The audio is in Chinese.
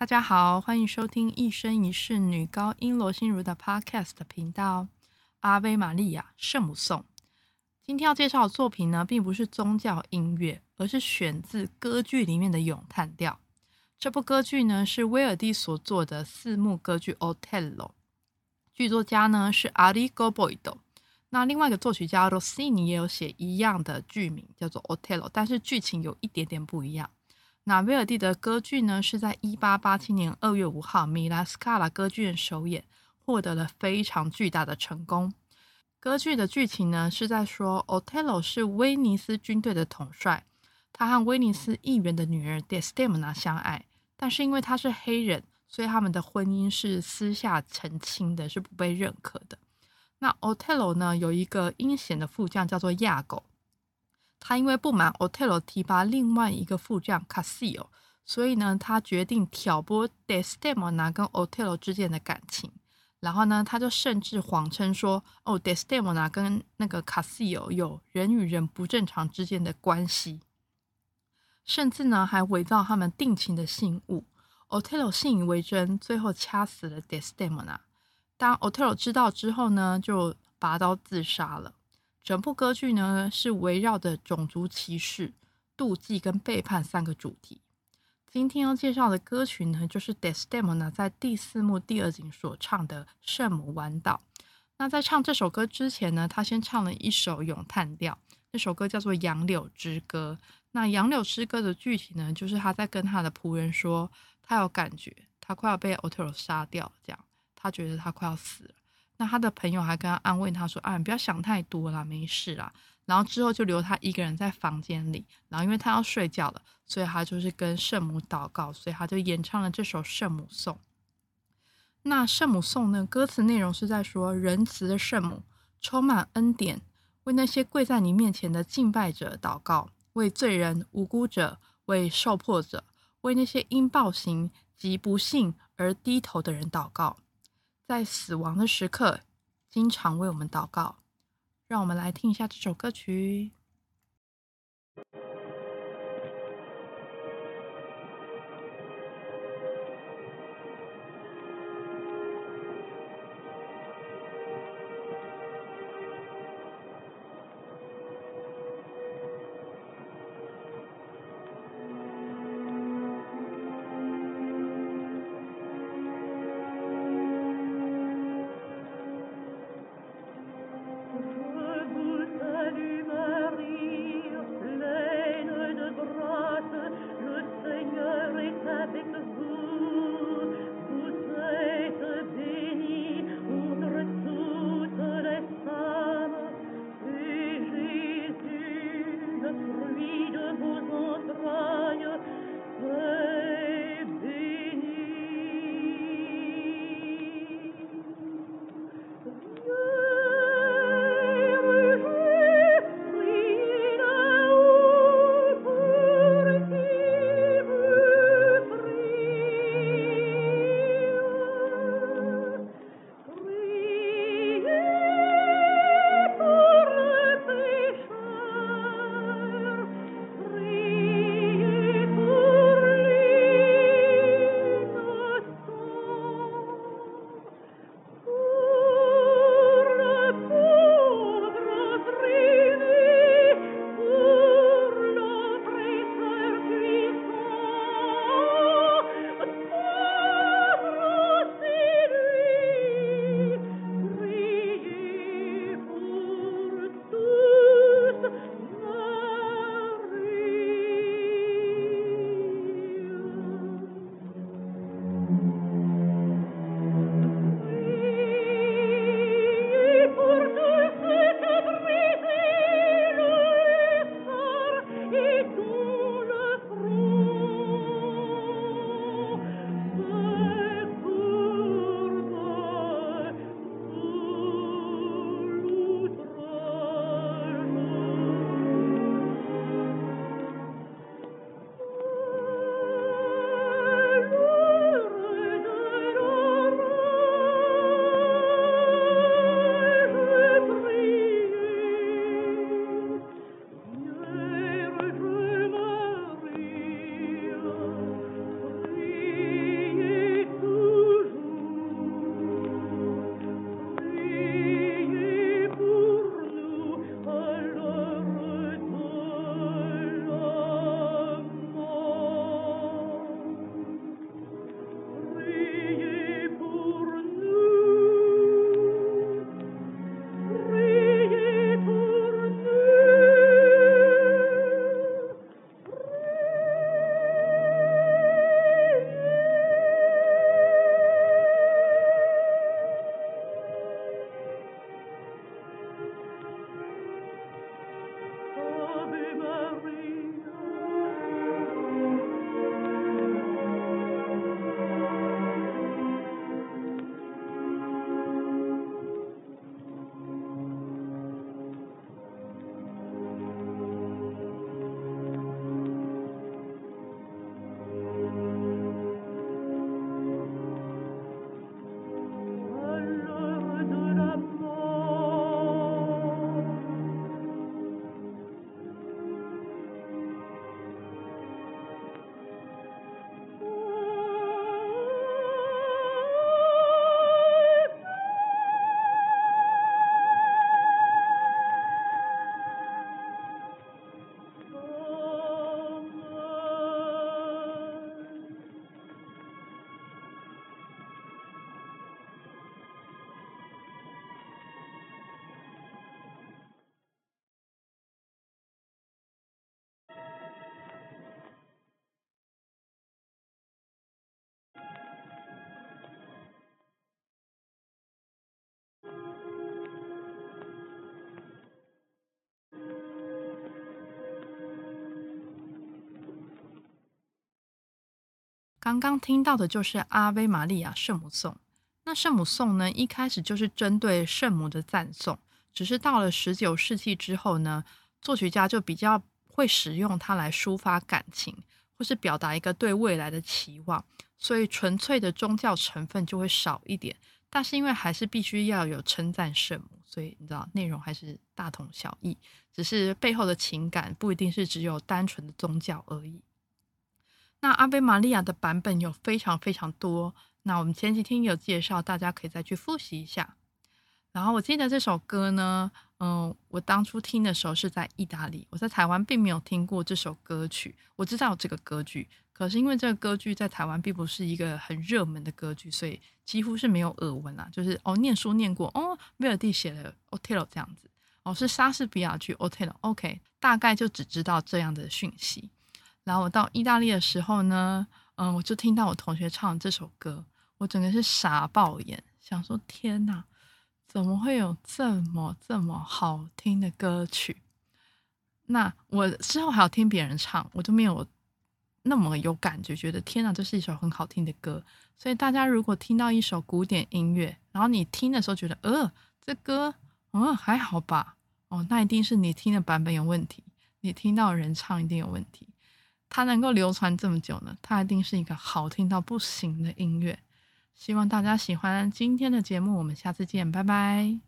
大家好，欢迎收听一生一世女高音罗心如的 Podcast 频道《阿维玛利亚圣母颂》。今天要介绍的作品呢，并不是宗教音乐，而是选自歌剧里面的咏叹调。这部歌剧呢，是威尔第所作的四幕歌剧《Otello》，剧作家呢是 Arrigo Boito。那另外一个作曲家 Rossini 也有写一样的剧名，叫做《Otello》，但是剧情有一点点不一样。那威尔第的歌剧呢，是在一八八七年二月五号米拉斯卡拉歌剧院首演，获得了非常巨大的成功。歌剧的剧情呢，是在说，Otello 是威尼斯军队的统帅，他和威尼斯议员的女儿 Desdemona 相爱，但是因为他是黑人，所以他们的婚姻是私下成亲的，是不被认可的。那 Otello 呢，有一个阴险的副将叫做亚狗。他因为不满 Otello 提拔另外一个副将 Cassio，所以呢，他决定挑拨 Desdemona 跟 Otello 之间的感情。然后呢，他就甚至谎称说，哦，Desdemona 跟那个 Cassio 有人与人不正常之间的关系，甚至呢，还伪造他们定情的信物。Otello 信以为真，最后掐死了 Desdemona。当 Otello 知道之后呢，就拔刀自杀了。整部歌剧呢是围绕着种族歧视、妒忌跟背叛三个主题。今天要介绍的歌曲呢，就是 Desdemona 在第四幕第二景所唱的《圣母弯道》。那在唱这首歌之前呢，他先唱了一首咏叹调，那首歌叫做《杨柳之歌》。那《杨柳之歌》的具体呢，就是他在跟他的仆人说，他有感觉，他快要被 Otello 杀掉，这样他觉得他快要死了。那他的朋友还跟他安慰他说：“啊，你不要想太多啦，没事啦。”然后之后就留他一个人在房间里。然后因为他要睡觉了，所以他就是跟圣母祷告，所以他就演唱了这首圣母颂。那圣母颂呢，歌词内容是在说仁慈的圣母充满恩典，为那些跪在你面前的敬拜者祷告，为罪人、无辜者、为受迫者、为那些因暴行及不幸而低头的人祷告。在死亡的时刻，经常为我们祷告。让我们来听一下这首歌曲。刚刚听到的就是《阿维玛利亚圣母颂》。那圣母颂呢，一开始就是针对圣母的赞颂，只是到了十九世纪之后呢，作曲家就比较会使用它来抒发感情，或是表达一个对未来的期望，所以纯粹的宗教成分就会少一点。但是因为还是必须要有称赞圣母，所以你知道内容还是大同小异，只是背后的情感不一定是只有单纯的宗教而已。那阿贝玛利亚的版本有非常非常多，那我们前几天有介绍，大家可以再去复习一下。然后我记得这首歌呢，嗯，我当初听的时候是在意大利，我在台湾并没有听过这首歌曲。我知道这个歌剧，可是因为这个歌剧在台湾并不是一个很热门的歌剧，所以几乎是没有耳闻啦。就是哦，念书念过哦，威尔第写的《Otello》这样子，哦，是莎士比亚剧《Otello》，OK，大概就只知道这样的讯息。然后我到意大利的时候呢，嗯，我就听到我同学唱这首歌，我整个是傻爆眼，想说天哪，怎么会有这么这么好听的歌曲？那我之后还要听别人唱，我就没有那么有感觉，觉得天哪，这是一首很好听的歌。所以大家如果听到一首古典音乐，然后你听的时候觉得，呃，这歌，嗯，还好吧？哦，那一定是你听的版本有问题，你听到人唱一定有问题。它能够流传这么久呢，它一定是一个好听到不行的音乐。希望大家喜欢今天的节目，我们下次见，拜拜。